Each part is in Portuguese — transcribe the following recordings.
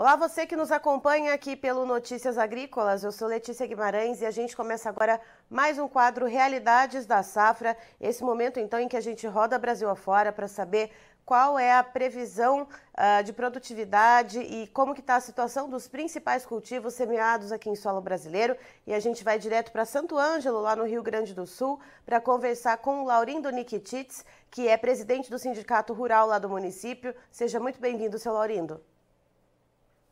Olá, você que nos acompanha aqui pelo Notícias Agrícolas. Eu sou Letícia Guimarães e a gente começa agora mais um quadro Realidades da Safra. Esse momento, então, em que a gente roda Brasil afora para saber qual é a previsão uh, de produtividade e como que está a situação dos principais cultivos semeados aqui em solo brasileiro. E a gente vai direto para Santo Ângelo, lá no Rio Grande do Sul, para conversar com o Laurindo Nikitits, que é presidente do Sindicato Rural lá do município. Seja muito bem-vindo, seu Laurindo.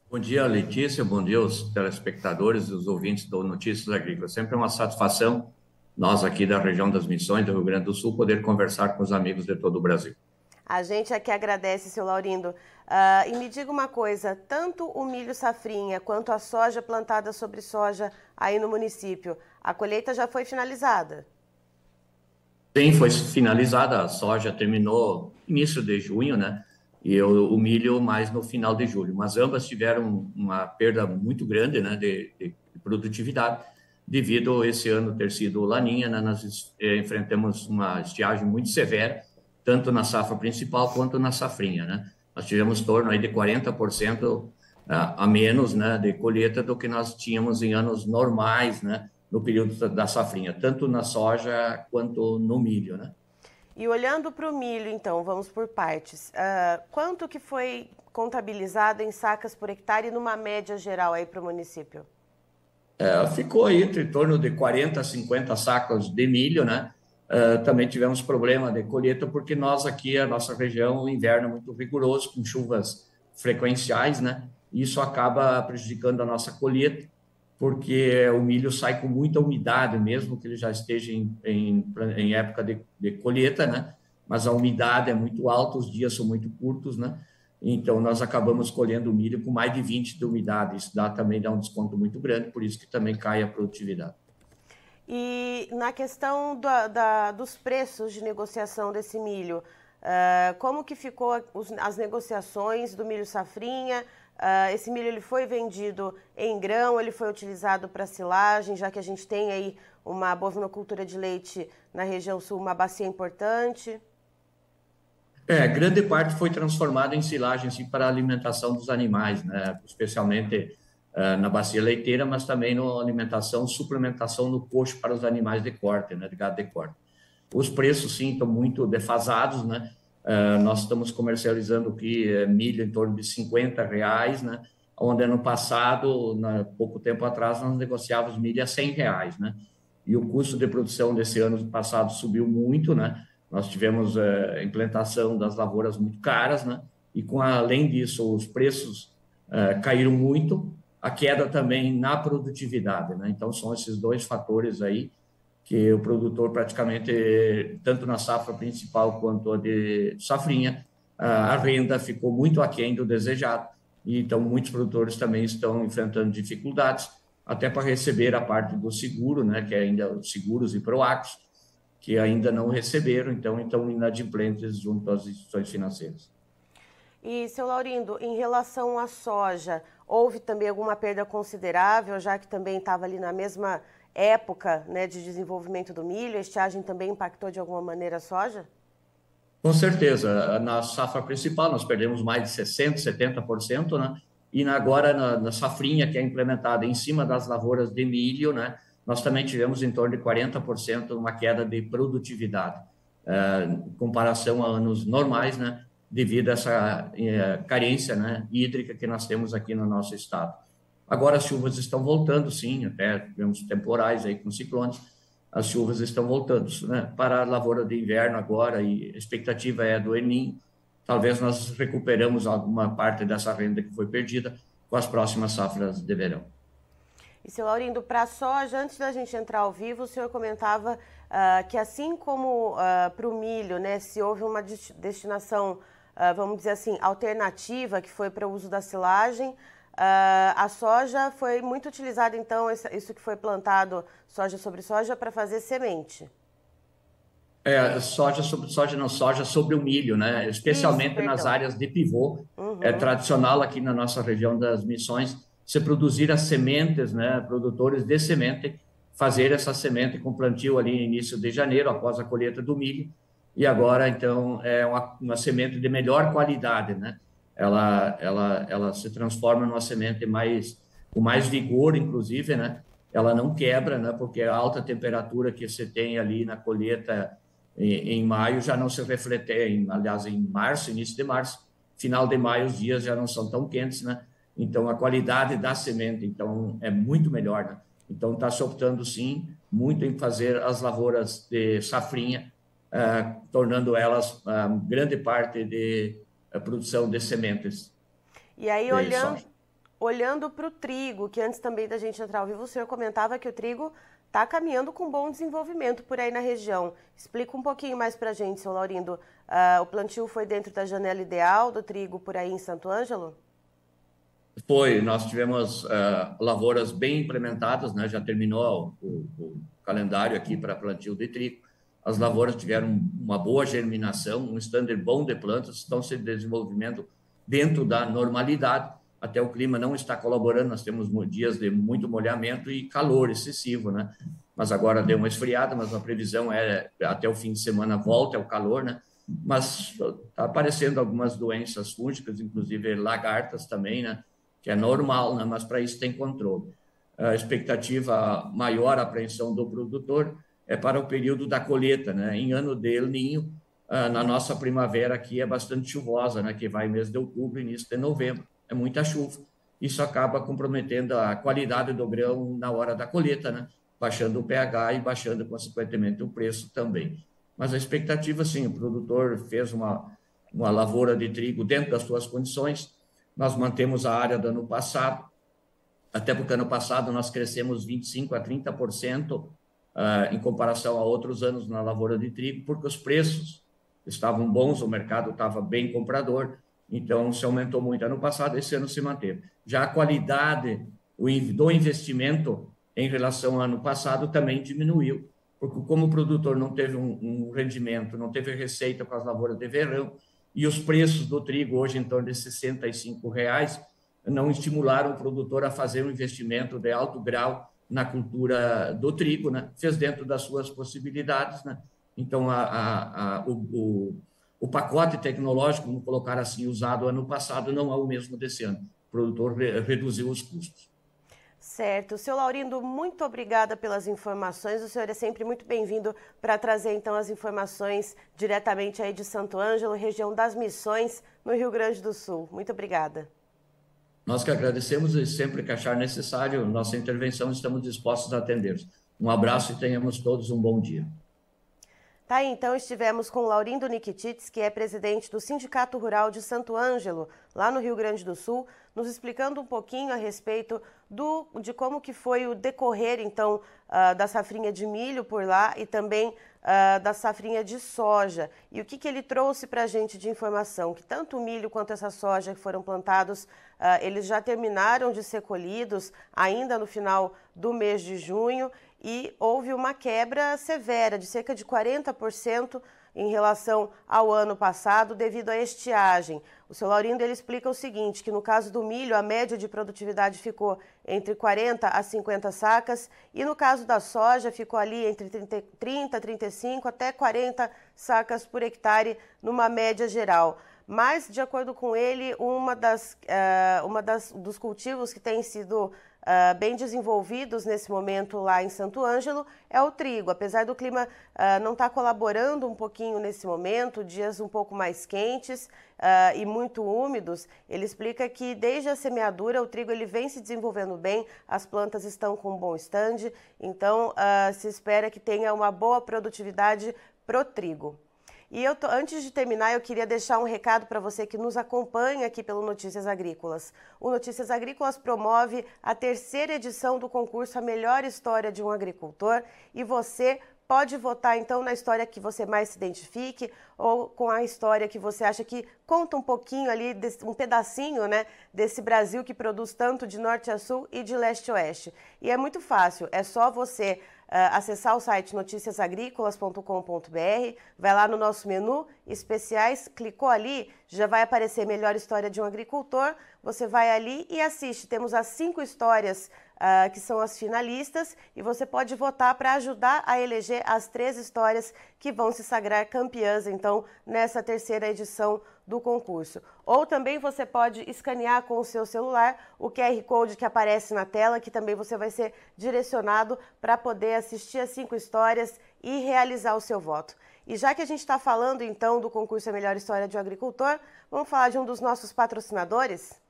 Bom dia, Letícia. Bom dia aos telespectadores e os ouvintes do Notícias Agrícolas. Sempre é uma satisfação nós aqui da região das Missões do Rio Grande do Sul poder conversar com os amigos de todo o Brasil. A gente aqui agradece, seu Laurindo. Uh, e me diga uma coisa: tanto o milho safrinha quanto a soja plantada sobre soja aí no município, a colheita já foi finalizada? Sim, foi finalizada. A soja terminou início de junho, né? E o, o, milho mais no final de julho. Mas ambas tiveram uma perda muito grande né, de, de produtividade, devido a esse ano ter sido laninha, né, nós eh, enfrentamos uma estiagem muito severa, tanto na safra principal quanto na safrinha. Né? Nós tivemos torno aí de 40% a, a menos né, de colheita do que nós tínhamos em anos normais, né, no período da safrinha, tanto na soja quanto no milho. Né? E olhando para o milho, então, vamos por partes. Uh, quanto que foi contabilizado em sacas por hectare numa média geral aí para o município? É, ficou aí entre torno de 40 a 50 sacas de milho, né? Uh, também tivemos problema de colheita porque nós aqui, a nossa região, o inverno é muito rigoroso, com chuvas frequenciais, né? Isso acaba prejudicando a nossa colheita porque o milho sai com muita umidade, mesmo que ele já esteja em, em, em época de, de, colheita, né? Mas a umidade é muito alta, os dias são muito curtos, né? Então, nós acabamos colhendo o milho com mais de 20 de umidade. Isso dá, também dá um desconto muito grande, por isso que também cai a produtividade. E na questão da, dos preços de negociação desse milho, uh, como que ficou as negociações do milho safrinha, Uh, esse milho ele foi vendido em grão, ele foi utilizado para silagem, já que a gente tem aí uma bovinocultura de leite na região sul, uma bacia importante. É, grande parte foi transformada em silagem sim, para a alimentação dos animais, né? especialmente uh, na bacia leiteira, mas também na alimentação, suplementação no coxo para os animais de corte, né? de gado de corte. Os preços, sim, estão muito defasados, né? Uh, nós estamos comercializando aqui uh, milho em torno de 50 reais, né? Onde ano passado, na, pouco tempo atrás, nós negociávamos milho a 100 reais, né? E o custo de produção desse ano passado subiu muito, né? Nós tivemos uh, implantação das lavouras muito caras, né? E com além disso, os preços uh, caíram muito, a queda também na produtividade, né? Então são esses dois fatores aí que o produtor praticamente, tanto na safra principal quanto a de safrinha, a renda ficou muito aquém do desejado. E, então, muitos produtores também estão enfrentando dificuldades, até para receber a parte do seguro, né, que é ainda os seguros e proacos, que ainda não receberam, então estão inadimplentes junto às instituições financeiras. E, seu Laurindo, em relação à soja, houve também alguma perda considerável, já que também estava ali na mesma época né, de desenvolvimento do milho? A estiagem também impactou de alguma maneira a soja? Com certeza. Na safra principal, nós perdemos mais de 60%, 70%, né? E agora, na, na safrinha que é implementada em cima das lavouras de milho, né? Nós também tivemos em torno de 40% uma queda de produtividade, é, em comparação a anos normais, né? Devido a essa é, carência né, hídrica que nós temos aqui no nosso estado. Agora as chuvas estão voltando, sim, até tivemos temporais aí com ciclones, as chuvas estão voltando. Né? Para a lavoura de inverno agora, e a expectativa é do Enim, talvez nós recuperamos alguma parte dessa renda que foi perdida com as próximas safras de verão. E, seu Laurindo, para soja, antes da gente entrar ao vivo, o senhor comentava uh, que assim como uh, para o milho, né, se houve uma destinação, uh, vamos dizer assim, alternativa, que foi para o uso da silagem, Uh, a soja foi muito utilizada, então, isso que foi plantado, soja sobre soja, para fazer semente. É, soja sobre soja, não, soja sobre o milho, né? Especialmente isso, nas áreas de pivô. Uhum. É tradicional aqui na nossa região das missões se produzir as sementes, né? Produtores de semente, fazer essa semente com plantio ali no início de janeiro, após a colheita do milho. E agora, então, é uma, uma semente de melhor qualidade, né? Ela, ela, ela se transforma numa semente mais com mais vigor, inclusive, né? Ela não quebra, né? Porque a alta temperatura que você tem ali na colheita em, em maio já não se reflete, em, aliás, em março, início de março, final de maio, os dias já não são tão quentes, né? Então, a qualidade da semente, então, é muito melhor, né? Então, está se optando, sim, muito em fazer as lavouras de safrinha, uh, tornando elas uh, grande parte de uh, produção de sementes. E aí, olhando, olhando para o trigo, que antes também da gente entrar ao vivo, o senhor comentava que o trigo está caminhando com bom desenvolvimento por aí na região. Explica um pouquinho mais para a gente, seu Laurindo. Uh, o plantio foi dentro da janela ideal do trigo por aí em Santo Ângelo? Foi, nós tivemos uh, lavouras bem implementadas, né? já terminou o, o calendário aqui para plantio de trigo. As lavouras tiveram uma boa germinação, um standard bom de plantas, estão se desenvolvendo dentro da normalidade. Até o clima não está colaborando, nós temos dias de muito molhamento e calor excessivo, né? Mas agora deu uma esfriada, mas a previsão é até o fim de semana volta ao calor, né? Mas está aparecendo algumas doenças fúngicas, inclusive lagartas também, né? que é normal, né? mas para isso tem controle. A expectativa maior, apreensão do produtor, é para o período da colheita, né? Em ano de Ninho, ah, na nossa primavera aqui é bastante chuvosa, né? Que vai mês de outubro, início de novembro, é muita chuva. Isso acaba comprometendo a qualidade do grão na hora da colheita, né? Baixando o pH e baixando, consequentemente, o preço também. Mas a expectativa, sim, o produtor fez uma, uma lavoura de trigo dentro das suas condições, nós mantemos a área do ano passado, até porque ano passado nós crescemos 25% a 30% uh, em comparação a outros anos na lavoura de trigo, porque os preços estavam bons, o mercado estava bem comprador, então se aumentou muito ano passado, esse ano se manteve. Já a qualidade do investimento em relação ao ano passado também diminuiu, porque como o produtor não teve um, um rendimento, não teve receita com as lavouras de verão, e os preços do trigo hoje em torno de 65 reais não estimularam o produtor a fazer um investimento de alto grau na cultura do trigo, né? Fez dentro das suas possibilidades, né? Então, a, a, a, o, o, o, pacote tecnológico, vamos colocar assim, usado ano passado, não é o mesmo desse ano. O produtor re, reduziu os custos. Certo. Seu Laurindo, muito obrigada pelas informações. O senhor é sempre muito bem-vindo para trazer então as informações diretamente aí de Santo Ângelo, região das Missões, no Rio Grande do Sul. Muito obrigada. Nós que agradecemos e sempre que achar necessário nossa intervenção, estamos dispostos a atender. Um abraço e tenhamos todos um bom dia. Tá então estivemos com Laurindo Nikitits, que é presidente do Sindicato Rural de Santo Ângelo, lá no Rio Grande do Sul, nos explicando um pouquinho a respeito do, de como que foi o decorrer, então, uh, da safrinha de milho por lá e também uh, da safrinha de soja. E o que, que ele trouxe para a gente de informação? Que tanto o milho quanto essa soja que foram plantados, uh, eles já terminaram de ser colhidos ainda no final do mês de junho e houve uma quebra severa de cerca de 40% em relação ao ano passado devido à estiagem. O seu Laurindo ele explica o seguinte, que no caso do milho a média de produtividade ficou entre 40 a 50 sacas e no caso da soja ficou ali entre 30, 30 35 até 40 sacas por hectare numa média geral. Mas, de acordo com ele, uma das, uh, uma das dos cultivos que tem sido uh, bem desenvolvidos nesse momento lá em Santo Ângelo é o trigo. Apesar do clima uh, não estar tá colaborando um pouquinho nesse momento, dias um pouco mais quentes uh, e muito úmidos, ele explica que desde a semeadura o trigo ele vem se desenvolvendo bem, as plantas estão com um bom estande, então se espera que tenha uma boa produtividade pro trigo. E eu tô, antes de terminar, eu queria deixar um recado para você que nos acompanha aqui pelo Notícias Agrícolas. O Notícias Agrícolas promove a terceira edição do concurso A Melhor História de um Agricultor e você pode votar então na história que você mais se identifique ou com a história que você acha que conta um pouquinho ali, um pedacinho, né, desse Brasil que produz tanto de norte a sul e de leste a oeste. E é muito fácil, é só você acessar o site noticiasagricolas.com.br, vai lá no nosso menu especiais, clicou ali, já vai aparecer melhor história de um agricultor. Você vai ali e assiste. Temos as cinco histórias uh, que são as finalistas, e você pode votar para ajudar a eleger as três histórias que vão se sagrar campeãs, então, nessa terceira edição do concurso. Ou também você pode escanear com o seu celular o QR Code que aparece na tela, que também você vai ser direcionado para poder assistir as cinco histórias e realizar o seu voto. E já que a gente está falando então do concurso A Melhor História de um Agricultor, vamos falar de um dos nossos patrocinadores?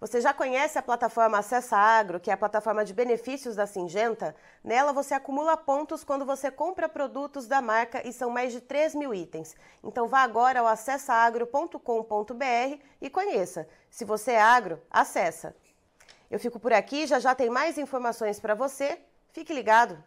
Você já conhece a plataforma Acessa Agro, que é a plataforma de benefícios da Singenta? Nela você acumula pontos quando você compra produtos da marca e são mais de 3 mil itens. Então vá agora ao acessaagro.com.br e conheça. Se você é agro, acessa. Eu fico por aqui, já já tem mais informações para você. Fique ligado!